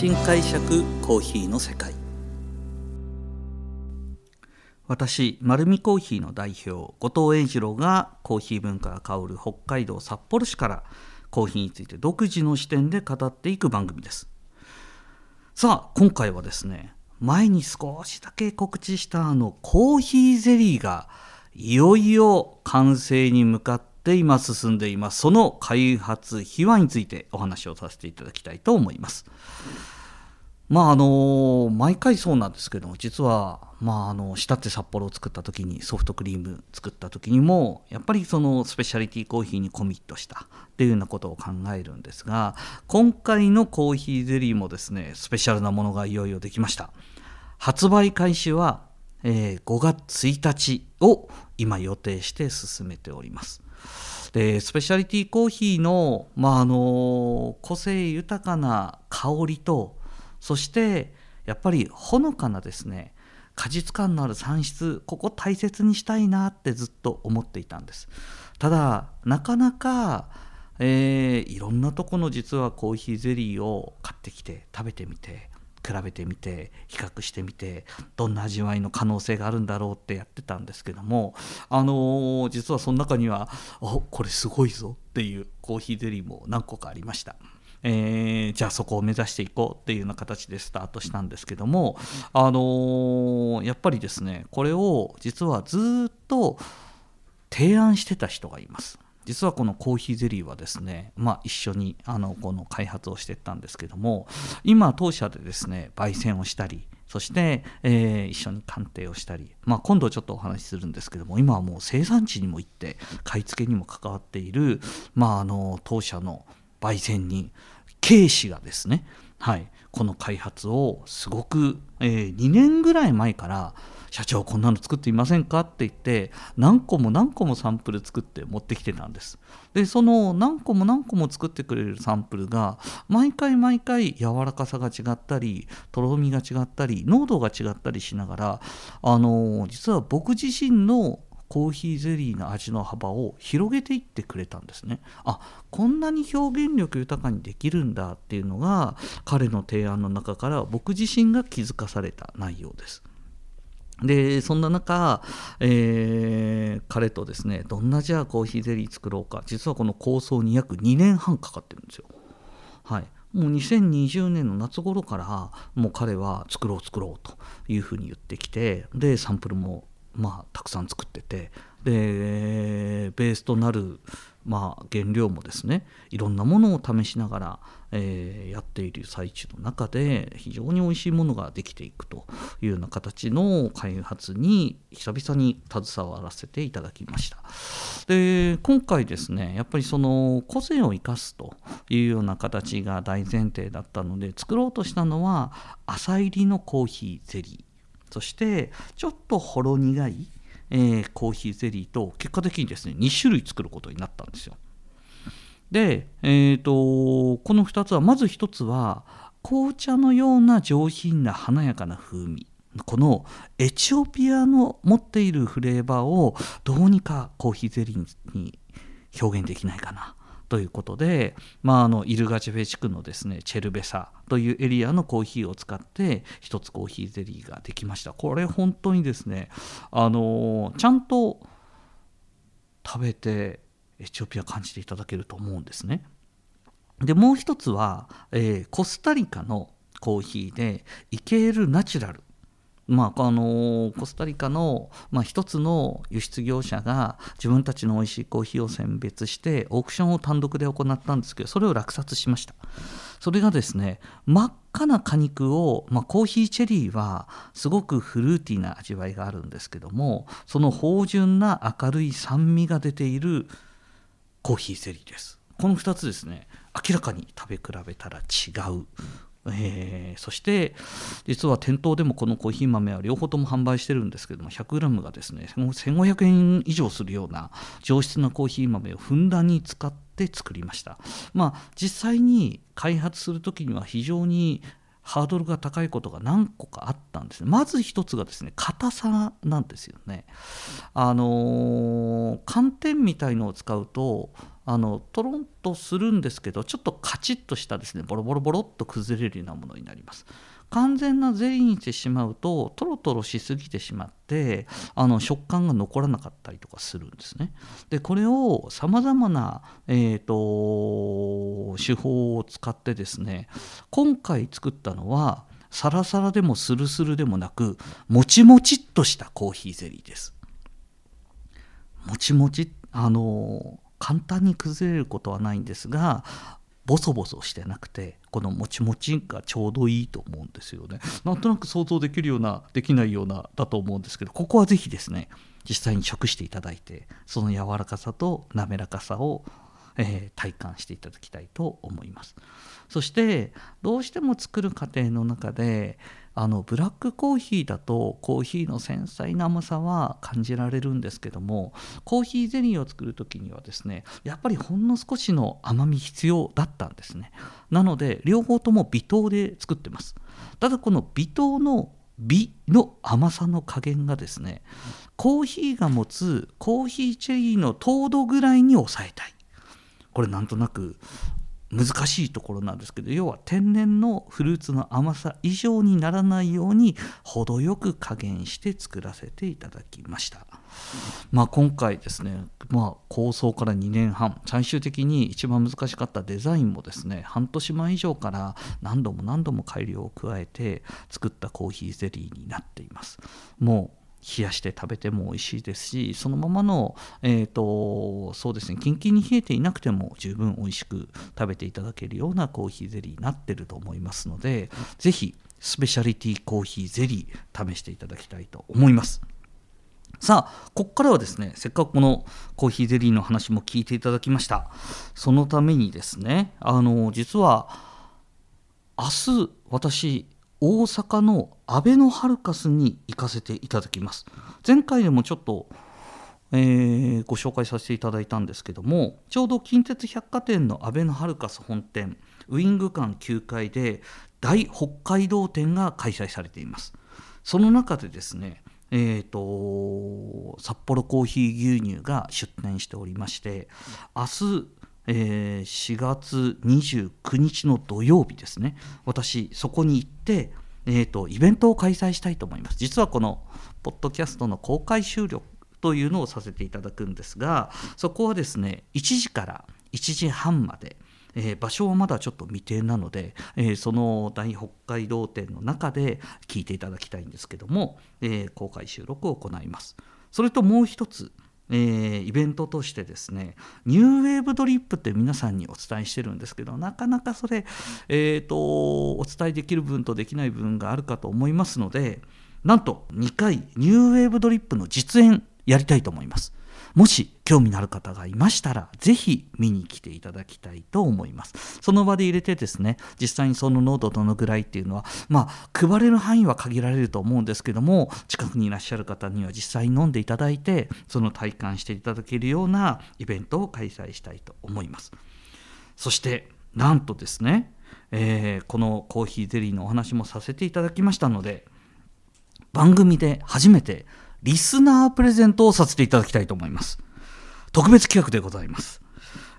新解釈コーヒーの世界。私丸見コーヒーの代表後藤英二郎がコーヒー文化が香る北海道札幌市からコーヒーについて独自の視点で語っていく番組です。さあ今回はですね前に少しだけ告知したあのコーヒーゼリーがいよいよ完成に向かって今進んでいます。その開発秘話についてお話をさせていただきたいと思います。まああの毎回そうなんですけども実はまああの下って札幌を作った時にソフトクリーム作った時にもやっぱりそのスペシャリティコーヒーにコミットしたっていうようなことを考えるんですが今回のコーヒーゼリーもですねスペシャルなものがいよいよできました。発売開始は、えー、5月1日を今予定して進めております。でスペシャリティコーヒーの,、まあ、あの個性豊かな香りとそしてやっぱりほのかなですね果実感のある産出ここ大切にしたいなってずっと思っていたんですただなかなか、えー、いろんなとこの実はコーヒーゼリーを買ってきて食べてみて比べてみて比較してみてどんな味わいの可能性があるんだろうってやってたんですけどもあのー、実はその中にはおこれすごいぞっていうコーヒーゼリーも何個かありました。えー、じゃあそこを目指していこうっていうような形でスタートしたんですけども、あのー、やっぱりですねこれを実はずっと提案してた人がいます。実はこのコーヒーゼリーはですね、まあ、一緒にあのこの開発をしてったんですけども今当社でですね焙煎をしたりそして、えー、一緒に鑑定をしたり、まあ、今度ちょっとお話しするんですけども今はもう生産地にも行って買い付けにも関わっている、まあ、あの当社の焙煎人 K 氏がですね、はい、この開発をすごく、えー、2年ぐらい前から社長こんなの作っていませんかって言って何個も何個もサンプル作って持ってきてたんです。でその何個も何個も作ってくれるサンプルが毎回毎回柔らかさが違ったりとろみが違ったり濃度が違ったりしながらあの実は僕自身のコーヒーゼリーの味の幅を広げていってくれたんですね。あこんなに表現力豊かにできるんだっていうのが彼の提案の中から僕自身が気づかされた内容です。でそんな中、えー、彼とですねどんなじゃあコーヒーゼリー作ろうか。実はこの構想に約2年半かかってるんですよ。はい。もう2020年の夏頃からもう彼は作ろう作ろうというふうに言ってきてでサンプルもまあたくさん作っててでベースとなるまあ、原料もですねいろんなものを試しながら、えー、やっている最中の中で非常に美味しいものができていくというような形の開発に久々に携わらせていただきました。で今回ですねやっぱりその個性を生かすというような形が大前提だったので作ろうとしたのは朝入りのコーヒーゼリー。そしてちょっとほろ苦いえー、コーヒーゼリーと結果的にですね2種類作ることになったんですよ。で、えーと、この2つはまず1つは紅茶のような上品な華やかな風味このエチオピアの持っているフレーバーをどうにかコーヒーゼリーに表現できないかなということで、まあ、あのイルガチェフェ地区のですねチェルベサというエリアのコーヒーを使って一つコーヒーゼリーができました。これ本当にですねあのちゃんと食べてエチオピア感じていただけると思うんですね。でもう一つは、えー、コスタリカのコーヒーでイケールナチュラル。まあ、あのコスタリカの、まあ、一つの輸出業者が自分たちの美味しいコーヒーを選別してオークションを単独で行ったんですけどそれを落札しました。それがですね真っ赤な果肉を、まあ、コーヒーチェリーはすごくフルーティーな味わいがあるんですけどもその芳醇な明るい酸味が出ているコーヒーゼリーです。この2つですね明らかに食べ比べたら違うえー、そして実は店頭でもこのコーヒー豆は両方とも販売してるんですけども 100g がですね1500円以上するような上質なコーヒー豆をふんだんに使って作りました。まあ実際に開発する時には非常にハードルが高いことが何個かあったんですね。まず一つがですね硬さなんですよね。あのー、寒天みたいのを使うとあのトロンとするんですけどちょっとカチッとしたですねボロボロボロっと崩れるようなものになります。完全なゼリーにしてしまうとトロトロしすぎてしまってあの食感が残らなかったりとかするんですね。でこれをさまざまな、えーと手法を使ってですね今回作ったのはサラサラでもスルスルでもなくもちもちっとしたコーヒーゼリーです。もちもちあの簡単に崩れることはないんですがボソボソしてなくてこのもちもちがちょうどいいと思うんですよね。なんとなく想像できるようなできないようなだと思うんですけどここは是非ですね実際に食していただいてその柔らかさと滑らかさをえー、体感していただきたいと思います。そしてどうしても作る過程の中であのブラックコーヒーだとコーヒーの繊細な甘さは感じられるんですけどもコーヒーゼリーを作る時にはですねやっぱりほんの少しの甘み必要だったんですね。なので両方とも微糖で作ってます。ただこの微糖の美の甘さの加減がですねコーヒーが持つコーヒーチェリーの糖度ぐらいに抑えたい。これなんとなく難しいところなんですけど要は天然のフルーツの甘さ以上にならないように程よく加減して作らせていただきました。まあ、今回ですね、まあ、構想から2年半最終的に一番難しかったデザインもですね半年前以上から何度も何度も改良を加えて作ったコーヒーゼリーになっていますもう冷やして食べても美味しいですしそのままの、えーとそうですね、キンキンに冷えていなくても十分美味しく食べていただけるようなコーヒーゼリーになってると思いますので是非スペシャリティコーヒーゼリー試していただきたいと思います。さあ、ここからはですね、せっかくこのコーヒーゼリーの話も聞いていただきました。そのためにですね、あの、実は、明日、私、大阪のアベノハルカスに行かせていただきます。前回でもちょっと、えー、ご紹介させていただいたんですけどもちょうど近鉄百貨店のアベノハルカス本店ウイング館9階で大北海道展が開催されています。その中でですねえーと、札幌コーヒー牛乳が出店しておりまして明日えー、4月29日の土曜日ですね。私そこに行って、えーと、イベントを開催したいと思います。実はこのポッドキャストの公開収録というのをさせていただくんですがそこはですね1時から1時半まで、えー、場所はまだちょっと未定なので、えー、その大北海道展の中で聞いていただきたいんですけども、えー、公開収録を行います。それともう一つえー、イベントとしてですねニューウェーブドリップって皆さんにお伝えしてるんですけどなかなかそれ、えーと、お伝えできる分とできない分があるかと思いますのでなんと2回ニューウェーブドリップの実演やりたいと思います。もし興味のある方がいましたら、ぜひ見に来ていただきたいと思います。その場で入れてですね、実際にその濃度どのぐらいっていうのは、まあ、配れる範囲は限られると思うんですけども、近くにいらっしゃる方には実際に飲んでいただいて、その体感していただけるようなイベントを開催したいと思います。そして、なんとですね、えー、このコーヒーゼリーのお話もさせていただきましたので、番組で初めてリスナープレゼントをさせていただきたいと思います。特別企画でございます。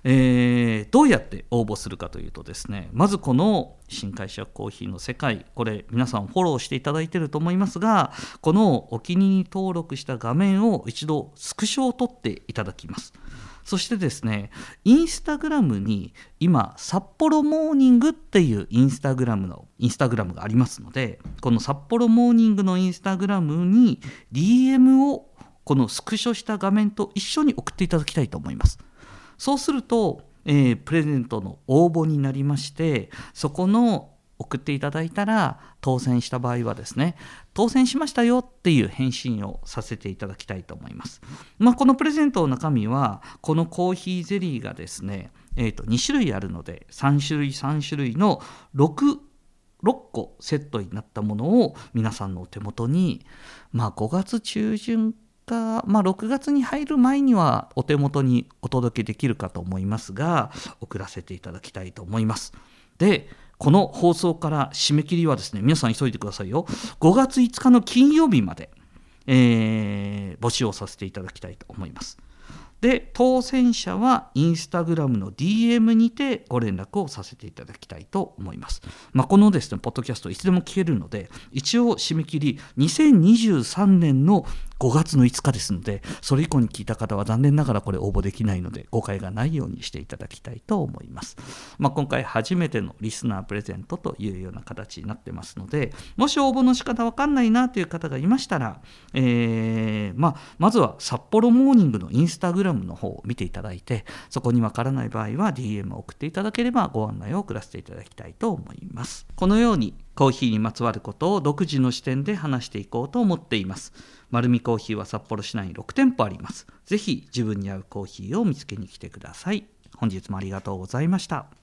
えー、どうやって応募するかというとですねまずこの新会社コーヒーの世界これ皆さんフォローしていただいていると思いますがこのお気に入り登録した画面を一度スクショを取っていただきますそしてですね、インスタグラムに今、札幌モーニングっていうインスタグラムの、インスタグラムがありますので、この札幌モーニングのインスタグラムに DM をこのスクショした画面と一緒に送っていただきたいと思います。そうすると、えー、プレゼントの応募になりましてそこの送っていただいたら当選した場合はですね当選しましたよっていう返信をさせていただきたいと思います、まあ、このプレゼントの中身はこのコーヒーゼリーがですね、えー、と2種類あるので3種類3種類の6 6個セットになったものを皆さんのお手元に、まあ、5月中旬か、まあ、6月に入る前にはお手元にお届けできるかと思いますが送らせていただきたいと思います。でこの放送から締め切りはですね、皆さん急いでくださいよ。5月5日の金曜日まで、えー、募集をさせていただきたいと思います。で当選者はインスタグラムの DM にてご連絡をさせていただきたいと思います。まあ、このですねポッドキャストいつでも聞けるので一応締め切り2023年の5月の5日ですのでそれ以降に聞いた方は残念ながらこれ応募できないので誤解がないようにしていただきたいと思います。まあ、今回初めてのリスナープレゼントというような形になってますのでもし応募の仕方わかんないなという方がいましたら、えー、まあ、まずは札幌モーニングのインスタグラムの方を見ていただいてそこにわからない場合は DM を送っていただければご案内を送らせていただきたいと思います。このようにコーヒーにまつわることを独自の視点で話していこうと思っています。丸見コーヒーは札幌市内に6店舗あります。ぜひ自分に合うコーヒーを見つけに来てください。本日もありがとうございました。